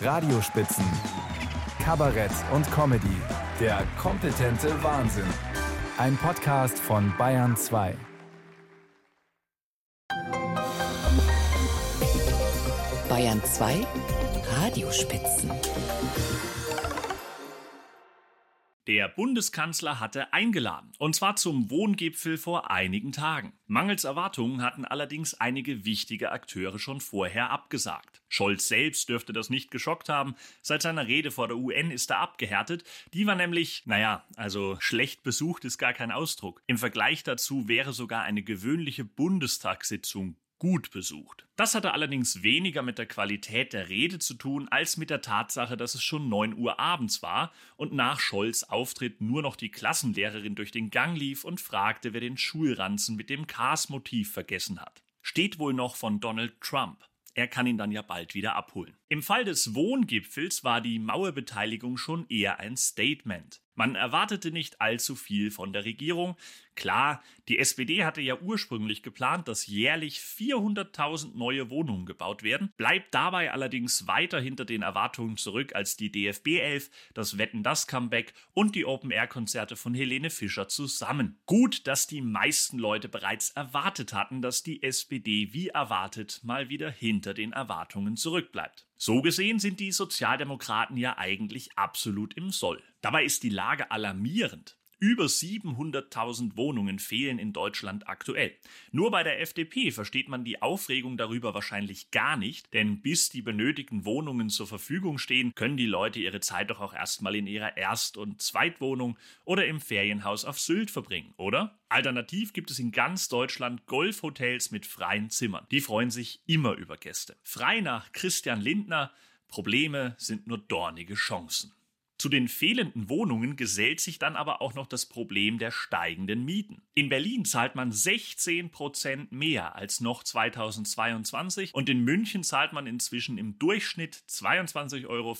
Radiospitzen, Kabarett und Comedy. Der kompetente Wahnsinn. Ein Podcast von Bayern 2. Bayern 2 Radiospitzen. Der Bundeskanzler hatte eingeladen, und zwar zum Wohngipfel vor einigen Tagen. Mangels Erwartungen hatten allerdings einige wichtige Akteure schon vorher abgesagt. Scholz selbst dürfte das nicht geschockt haben. Seit seiner Rede vor der UN ist er abgehärtet. Die war nämlich, naja, also schlecht besucht ist gar kein Ausdruck. Im Vergleich dazu wäre sogar eine gewöhnliche Bundestagssitzung gut besucht. Das hatte allerdings weniger mit der Qualität der Rede zu tun, als mit der Tatsache, dass es schon 9 Uhr abends war und nach Scholz Auftritt nur noch die Klassenlehrerin durch den Gang lief und fragte, wer den Schulranzen mit dem Cars-Motiv vergessen hat. Steht wohl noch von Donald Trump. Er kann ihn dann ja bald wieder abholen. Im Fall des Wohngipfels war die Mauerbeteiligung schon eher ein Statement. Man erwartete nicht allzu viel von der Regierung. Klar, die SPD hatte ja ursprünglich geplant, dass jährlich 400.000 neue Wohnungen gebaut werden, bleibt dabei allerdings weiter hinter den Erwartungen zurück als die DFB 11, das Wetten das Comeback und die Open Air Konzerte von Helene Fischer zusammen. Gut, dass die meisten Leute bereits erwartet hatten, dass die SPD wie erwartet mal wieder hinter den Erwartungen zurückbleibt. So gesehen sind die Sozialdemokraten ja eigentlich absolut im Soll. Dabei ist die Lage alarmierend. Über 700.000 Wohnungen fehlen in Deutschland aktuell. Nur bei der FDP versteht man die Aufregung darüber wahrscheinlich gar nicht, denn bis die benötigten Wohnungen zur Verfügung stehen, können die Leute ihre Zeit doch auch erstmal in ihrer Erst- und Zweitwohnung oder im Ferienhaus auf Sylt verbringen, oder? Alternativ gibt es in ganz Deutschland Golfhotels mit freien Zimmern. Die freuen sich immer über Gäste. Frei nach Christian Lindner, Probleme sind nur dornige Chancen. Zu den fehlenden Wohnungen gesellt sich dann aber auch noch das Problem der steigenden Mieten. In Berlin zahlt man 16 Prozent mehr als noch 2022 und in München zahlt man inzwischen im Durchschnitt 22,25 Euro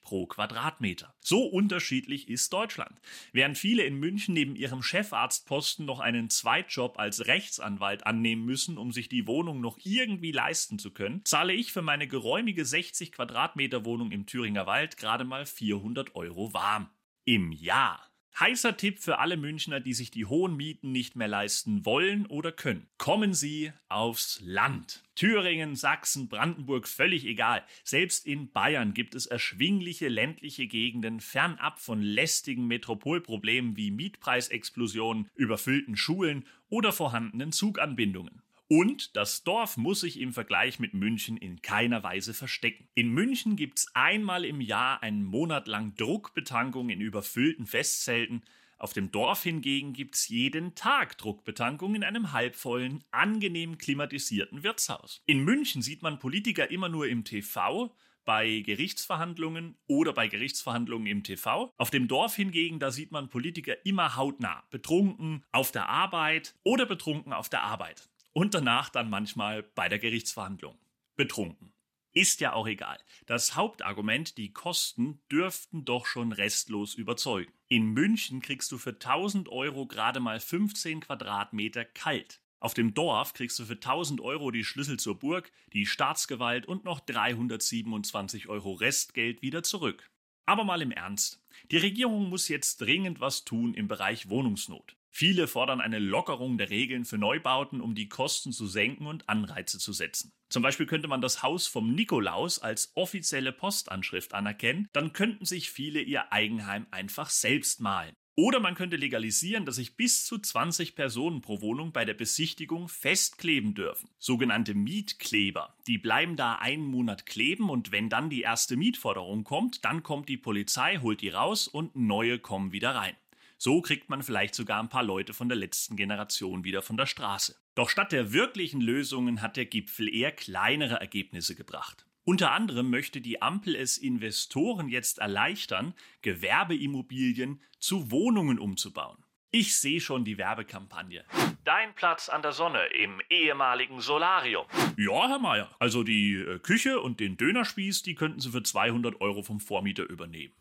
pro Quadratmeter. So unterschiedlich ist Deutschland. Während viele in München neben ihrem Chefarztposten noch einen Zweitjob als Rechtsanwalt annehmen müssen, um sich die Wohnung noch irgendwie leisten zu können, zahle ich für meine geräumige 60 Quadratmeter Wohnung im Thüringer Wald gerade mal 4 400 Euro warm. Im Jahr. Heißer Tipp für alle Münchner, die sich die hohen Mieten nicht mehr leisten wollen oder können. Kommen Sie aufs Land. Thüringen, Sachsen, Brandenburg, völlig egal. Selbst in Bayern gibt es erschwingliche ländliche Gegenden fernab von lästigen Metropolproblemen wie Mietpreisexplosionen, überfüllten Schulen oder vorhandenen Zuganbindungen. Und das Dorf muss sich im Vergleich mit München in keiner Weise verstecken. In München gibt's einmal im Jahr einen Monat lang Druckbetankung in überfüllten Festzelten. Auf dem Dorf hingegen gibt's jeden Tag Druckbetankung in einem halbvollen, angenehm klimatisierten Wirtshaus. In München sieht man Politiker immer nur im TV, bei Gerichtsverhandlungen oder bei Gerichtsverhandlungen im TV. Auf dem Dorf hingegen, da sieht man Politiker immer hautnah, betrunken auf der Arbeit oder betrunken auf der Arbeit und danach dann manchmal bei der Gerichtsverhandlung. Betrunken. Ist ja auch egal. Das Hauptargument, die Kosten, dürften doch schon restlos überzeugen. In München kriegst du für 1000 Euro gerade mal 15 Quadratmeter kalt. Auf dem Dorf kriegst du für 1000 Euro die Schlüssel zur Burg, die Staatsgewalt und noch 327 Euro Restgeld wieder zurück. Aber mal im Ernst. Die Regierung muss jetzt dringend was tun im Bereich Wohnungsnot. Viele fordern eine Lockerung der Regeln für Neubauten, um die Kosten zu senken und Anreize zu setzen. Zum Beispiel könnte man das Haus vom Nikolaus als offizielle Postanschrift anerkennen, dann könnten sich viele ihr Eigenheim einfach selbst malen. Oder man könnte legalisieren, dass sich bis zu 20 Personen pro Wohnung bei der Besichtigung festkleben dürfen. Sogenannte Mietkleber. Die bleiben da einen Monat kleben und wenn dann die erste Mietforderung kommt, dann kommt die Polizei, holt die raus und neue kommen wieder rein. So kriegt man vielleicht sogar ein paar Leute von der letzten Generation wieder von der Straße. Doch statt der wirklichen Lösungen hat der Gipfel eher kleinere Ergebnisse gebracht. Unter anderem möchte die Ampel es Investoren jetzt erleichtern, Gewerbeimmobilien zu Wohnungen umzubauen. Ich sehe schon die Werbekampagne. Dein Platz an der Sonne im ehemaligen Solarium. Ja, Herr Meier. Also die äh, Küche und den Dönerspieß, die könnten Sie für 200 Euro vom Vormieter übernehmen.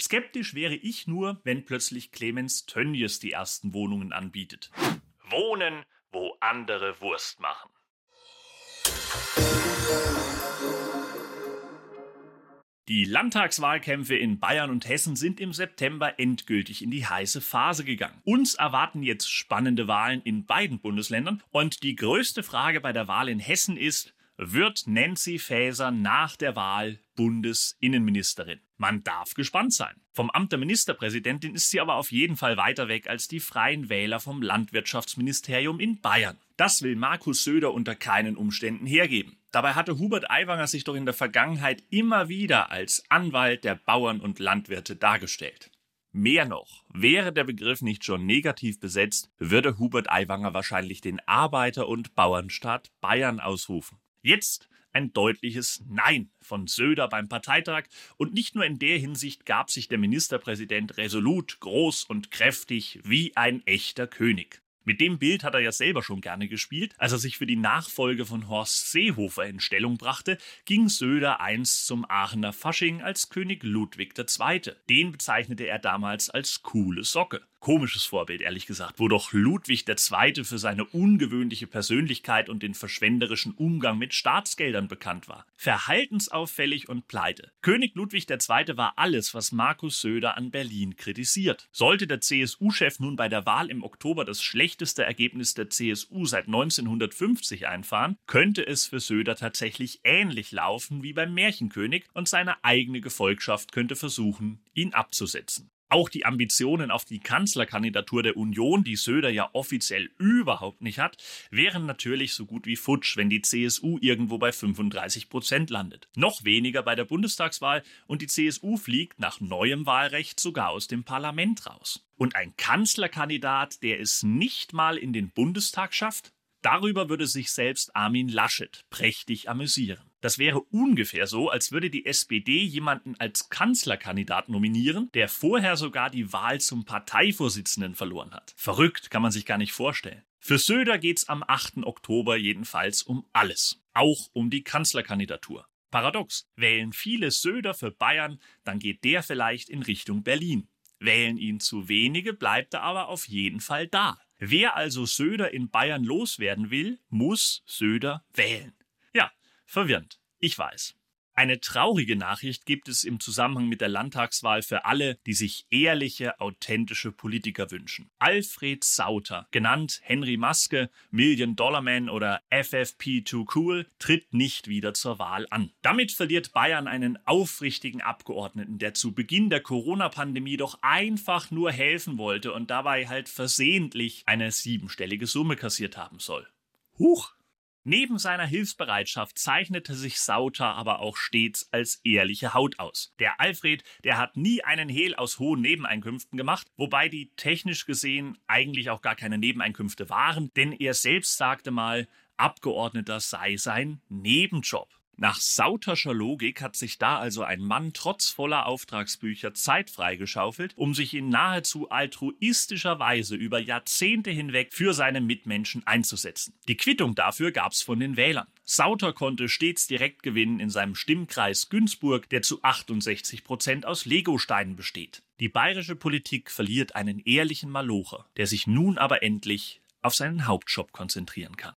Skeptisch wäre ich nur, wenn plötzlich Clemens Tönnies die ersten Wohnungen anbietet. Wohnen, wo andere Wurst machen. Die Landtagswahlkämpfe in Bayern und Hessen sind im September endgültig in die heiße Phase gegangen. Uns erwarten jetzt spannende Wahlen in beiden Bundesländern und die größte Frage bei der Wahl in Hessen ist, wird Nancy Faeser nach der Wahl Bundesinnenministerin? Man darf gespannt sein. Vom Amt der Ministerpräsidentin ist sie aber auf jeden Fall weiter weg als die freien Wähler vom Landwirtschaftsministerium in Bayern. Das will Markus Söder unter keinen Umständen hergeben. Dabei hatte Hubert Aiwanger sich doch in der Vergangenheit immer wieder als Anwalt der Bauern und Landwirte dargestellt. Mehr noch, wäre der Begriff nicht schon negativ besetzt, würde Hubert Aiwanger wahrscheinlich den Arbeiter- und Bauernstaat Bayern ausrufen. Jetzt ein deutliches Nein von Söder beim Parteitag und nicht nur in der Hinsicht gab sich der Ministerpräsident resolut, groß und kräftig wie ein echter König. Mit dem Bild hat er ja selber schon gerne gespielt. Als er sich für die Nachfolge von Horst Seehofer in Stellung brachte, ging Söder einst zum Aachener Fasching als König Ludwig II. Den bezeichnete er damals als coole Socke. Komisches Vorbild, ehrlich gesagt, wo doch Ludwig II. für seine ungewöhnliche Persönlichkeit und den verschwenderischen Umgang mit Staatsgeldern bekannt war. Verhaltensauffällig und pleite. König Ludwig II. war alles, was Markus Söder an Berlin kritisiert. Sollte der CSU-Chef nun bei der Wahl im Oktober das schlechteste Ergebnis der CSU seit 1950 einfahren, könnte es für Söder tatsächlich ähnlich laufen wie beim Märchenkönig und seine eigene Gefolgschaft könnte versuchen, ihn abzusetzen. Auch die Ambitionen auf die Kanzlerkandidatur der Union, die Söder ja offiziell überhaupt nicht hat, wären natürlich so gut wie futsch, wenn die CSU irgendwo bei 35 Prozent landet. Noch weniger bei der Bundestagswahl und die CSU fliegt nach neuem Wahlrecht sogar aus dem Parlament raus. Und ein Kanzlerkandidat, der es nicht mal in den Bundestag schafft? Darüber würde sich selbst Armin Laschet prächtig amüsieren. Das wäre ungefähr so, als würde die SPD jemanden als Kanzlerkandidat nominieren, der vorher sogar die Wahl zum Parteivorsitzenden verloren hat. Verrückt, kann man sich gar nicht vorstellen. Für Söder geht's am 8. Oktober jedenfalls um alles. Auch um die Kanzlerkandidatur. Paradox. Wählen viele Söder für Bayern, dann geht der vielleicht in Richtung Berlin. Wählen ihn zu wenige, bleibt er aber auf jeden Fall da. Wer also Söder in Bayern loswerden will, muss Söder wählen. Verwirrend. Ich weiß. Eine traurige Nachricht gibt es im Zusammenhang mit der Landtagswahl für alle, die sich ehrliche, authentische Politiker wünschen. Alfred Sauter, genannt Henry Maske, Million Dollar Man oder FFP Too Cool, tritt nicht wieder zur Wahl an. Damit verliert Bayern einen aufrichtigen Abgeordneten, der zu Beginn der Corona-Pandemie doch einfach nur helfen wollte und dabei halt versehentlich eine siebenstellige Summe kassiert haben soll. Huch! Neben seiner Hilfsbereitschaft zeichnete sich Sauter aber auch stets als ehrliche Haut aus. Der Alfred, der hat nie einen Hehl aus hohen Nebeneinkünften gemacht, wobei die technisch gesehen eigentlich auch gar keine Nebeneinkünfte waren, denn er selbst sagte mal, Abgeordneter sei sein Nebenjob. Nach sauterscher Logik hat sich da also ein Mann trotz voller Auftragsbücher Zeit freigeschaufelt, um sich in nahezu altruistischer Weise über Jahrzehnte hinweg für seine Mitmenschen einzusetzen. Die Quittung dafür gab's von den Wählern. Sauter konnte stets direkt gewinnen in seinem Stimmkreis Günzburg, der zu 68 Prozent aus Legosteinen besteht. Die bayerische Politik verliert einen ehrlichen Malocher, der sich nun aber endlich auf seinen Hauptjob konzentrieren kann.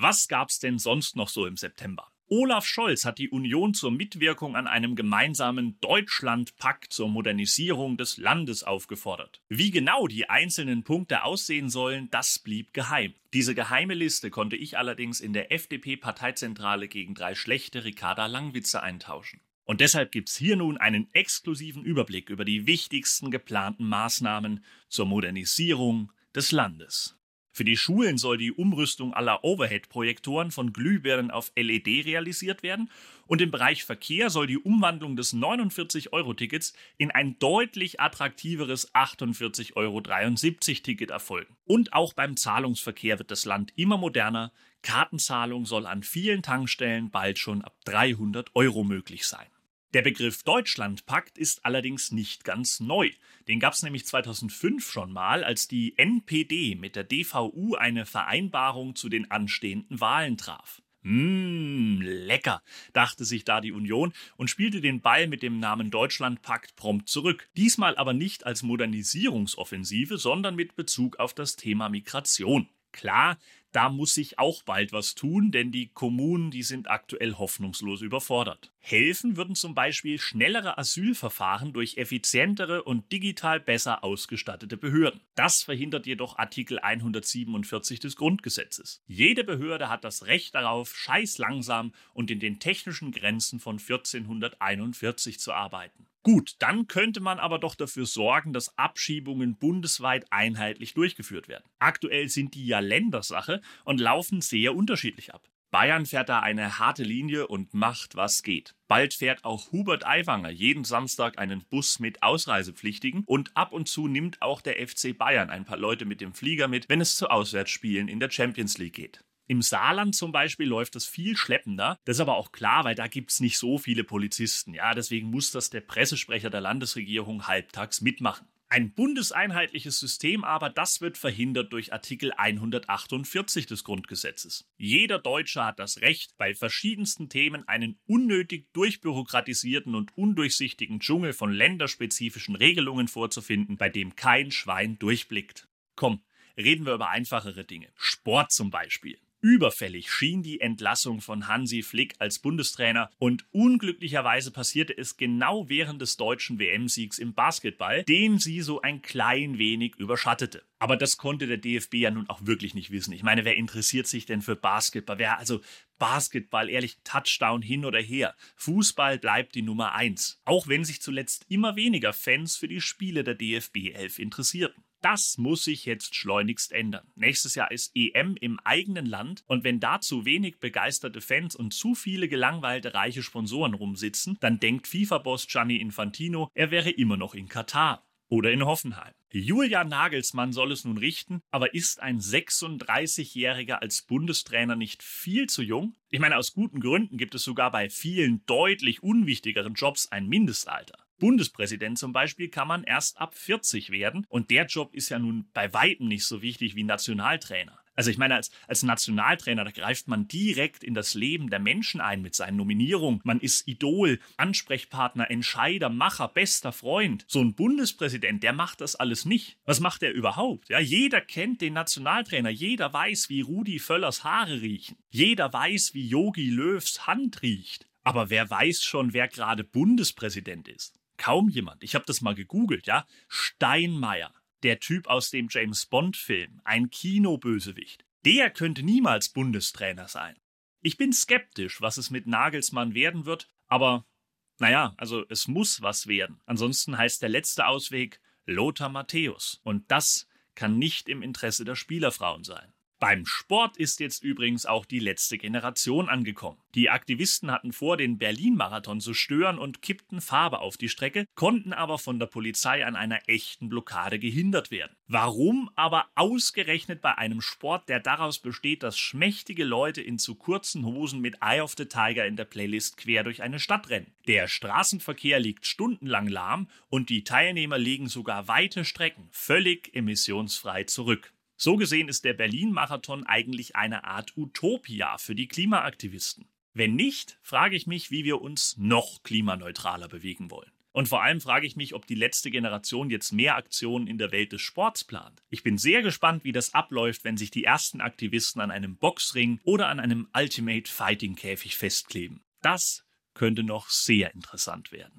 Was gab's denn sonst noch so im September? Olaf Scholz hat die Union zur Mitwirkung an einem gemeinsamen Deutschlandpakt zur Modernisierung des Landes aufgefordert. Wie genau die einzelnen Punkte aussehen sollen, das blieb geheim. Diese geheime Liste konnte ich allerdings in der FDP-Parteizentrale gegen drei schlechte Ricarda Langwitze eintauschen. Und deshalb gibt's hier nun einen exklusiven Überblick über die wichtigsten geplanten Maßnahmen zur Modernisierung des Landes. Für die Schulen soll die Umrüstung aller Overhead-Projektoren von Glühbirnen auf LED realisiert werden und im Bereich Verkehr soll die Umwandlung des 49-Euro-Tickets in ein deutlich attraktiveres 48,73-Euro-Ticket erfolgen. Und auch beim Zahlungsverkehr wird das Land immer moderner. Kartenzahlung soll an vielen Tankstellen bald schon ab 300 Euro möglich sein. Der Begriff Deutschlandpakt ist allerdings nicht ganz neu. Den gab es nämlich 2005 schon mal, als die NPD mit der DVU eine Vereinbarung zu den anstehenden Wahlen traf. Mmm, lecker, dachte sich da die Union und spielte den Ball mit dem Namen Deutschlandpakt prompt zurück. Diesmal aber nicht als Modernisierungsoffensive, sondern mit Bezug auf das Thema Migration. Klar, Da muss sich auch bald was tun, denn die Kommunen, die sind aktuell hoffnungslos überfordert. Helfen würden zum Beispiel schnellere Asylverfahren durch effizientere und digital besser ausgestattete Behörden. Das verhindert jedoch Artikel 147 des Grundgesetzes. Jede Behörde hat das Recht darauf, scheiß langsam und in den technischen Grenzen von 1441 zu arbeiten. Gut, dann könnte man aber doch dafür sorgen, dass Abschiebungen bundesweit einheitlich durchgeführt werden. Aktuell sind die ja Ländersache und laufen sehr unterschiedlich ab. Bayern fährt da eine harte Linie und macht, was geht. Bald fährt auch Hubert Aiwanger jeden Samstag einen Bus mit Ausreisepflichtigen und ab und zu nimmt auch der FC Bayern ein paar Leute mit dem Flieger mit, wenn es zu Auswärtsspielen in der Champions League geht. Im Saarland zum Beispiel läuft das viel schleppender. Das ist aber auch klar, weil da gibt es nicht so viele Polizisten. Ja, deswegen muss das der Pressesprecher der Landesregierung halbtags mitmachen. Ein bundeseinheitliches System aber, das wird verhindert durch Artikel 148 des Grundgesetzes. Jeder Deutsche hat das Recht, bei verschiedensten Themen einen unnötig durchbürokratisierten und undurchsichtigen Dschungel von länderspezifischen Regelungen vorzufinden, bei dem kein Schwein durchblickt. Komm, reden wir über einfachere Dinge. Sport zum Beispiel. Überfällig schien die Entlassung von Hansi Flick als Bundestrainer und unglücklicherweise passierte es genau während des deutschen WM-Siegs im Basketball, den sie so ein klein wenig überschattete. Aber das konnte der DFB ja nun auch wirklich nicht wissen. Ich meine, wer interessiert sich denn für Basketball? Wer also Basketball, ehrlich, Touchdown hin oder her. Fußball bleibt die Nummer eins. Auch wenn sich zuletzt immer weniger Fans für die Spiele der DFB 11 interessierten. Das muss sich jetzt schleunigst ändern. Nächstes Jahr ist EM im eigenen Land und wenn da zu wenig begeisterte Fans und zu viele gelangweilte reiche Sponsoren rumsitzen, dann denkt FIFA-Boss Gianni Infantino, er wäre immer noch in Katar oder in Hoffenheim. Julian Nagelsmann soll es nun richten, aber ist ein 36-Jähriger als Bundestrainer nicht viel zu jung? Ich meine, aus guten Gründen gibt es sogar bei vielen deutlich unwichtigeren Jobs ein Mindestalter. Bundespräsident zum Beispiel kann man erst ab 40 werden und der Job ist ja nun bei weitem nicht so wichtig wie Nationaltrainer. Also ich meine, als, als Nationaltrainer, da greift man direkt in das Leben der Menschen ein mit seinen Nominierungen. Man ist Idol, Ansprechpartner, Entscheider, Macher, bester Freund. So ein Bundespräsident, der macht das alles nicht. Was macht er überhaupt? Ja, jeder kennt den Nationaltrainer, jeder weiß, wie Rudi Völlers Haare riechen. Jeder weiß, wie Yogi Löws Hand riecht. Aber wer weiß schon, wer gerade Bundespräsident ist? Kaum jemand. Ich habe das mal gegoogelt, ja. Steinmeier, der Typ aus dem James Bond-Film, ein Kinobösewicht. Der könnte niemals Bundestrainer sein. Ich bin skeptisch, was es mit Nagelsmann werden wird, aber naja, also es muss was werden. Ansonsten heißt der letzte Ausweg Lothar Matthäus. Und das kann nicht im Interesse der Spielerfrauen sein. Beim Sport ist jetzt übrigens auch die letzte Generation angekommen. Die Aktivisten hatten vor, den Berlin-Marathon zu stören und kippten Farbe auf die Strecke, konnten aber von der Polizei an einer echten Blockade gehindert werden. Warum aber ausgerechnet bei einem Sport, der daraus besteht, dass schmächtige Leute in zu kurzen Hosen mit Eye of the Tiger in der Playlist quer durch eine Stadt rennen? Der Straßenverkehr liegt stundenlang lahm und die Teilnehmer legen sogar weite Strecken völlig emissionsfrei zurück. So gesehen ist der Berlin-Marathon eigentlich eine Art Utopia für die Klimaaktivisten. Wenn nicht, frage ich mich, wie wir uns noch klimaneutraler bewegen wollen. Und vor allem frage ich mich, ob die letzte Generation jetzt mehr Aktionen in der Welt des Sports plant. Ich bin sehr gespannt, wie das abläuft, wenn sich die ersten Aktivisten an einem Boxring oder an einem Ultimate Fighting Käfig festkleben. Das könnte noch sehr interessant werden.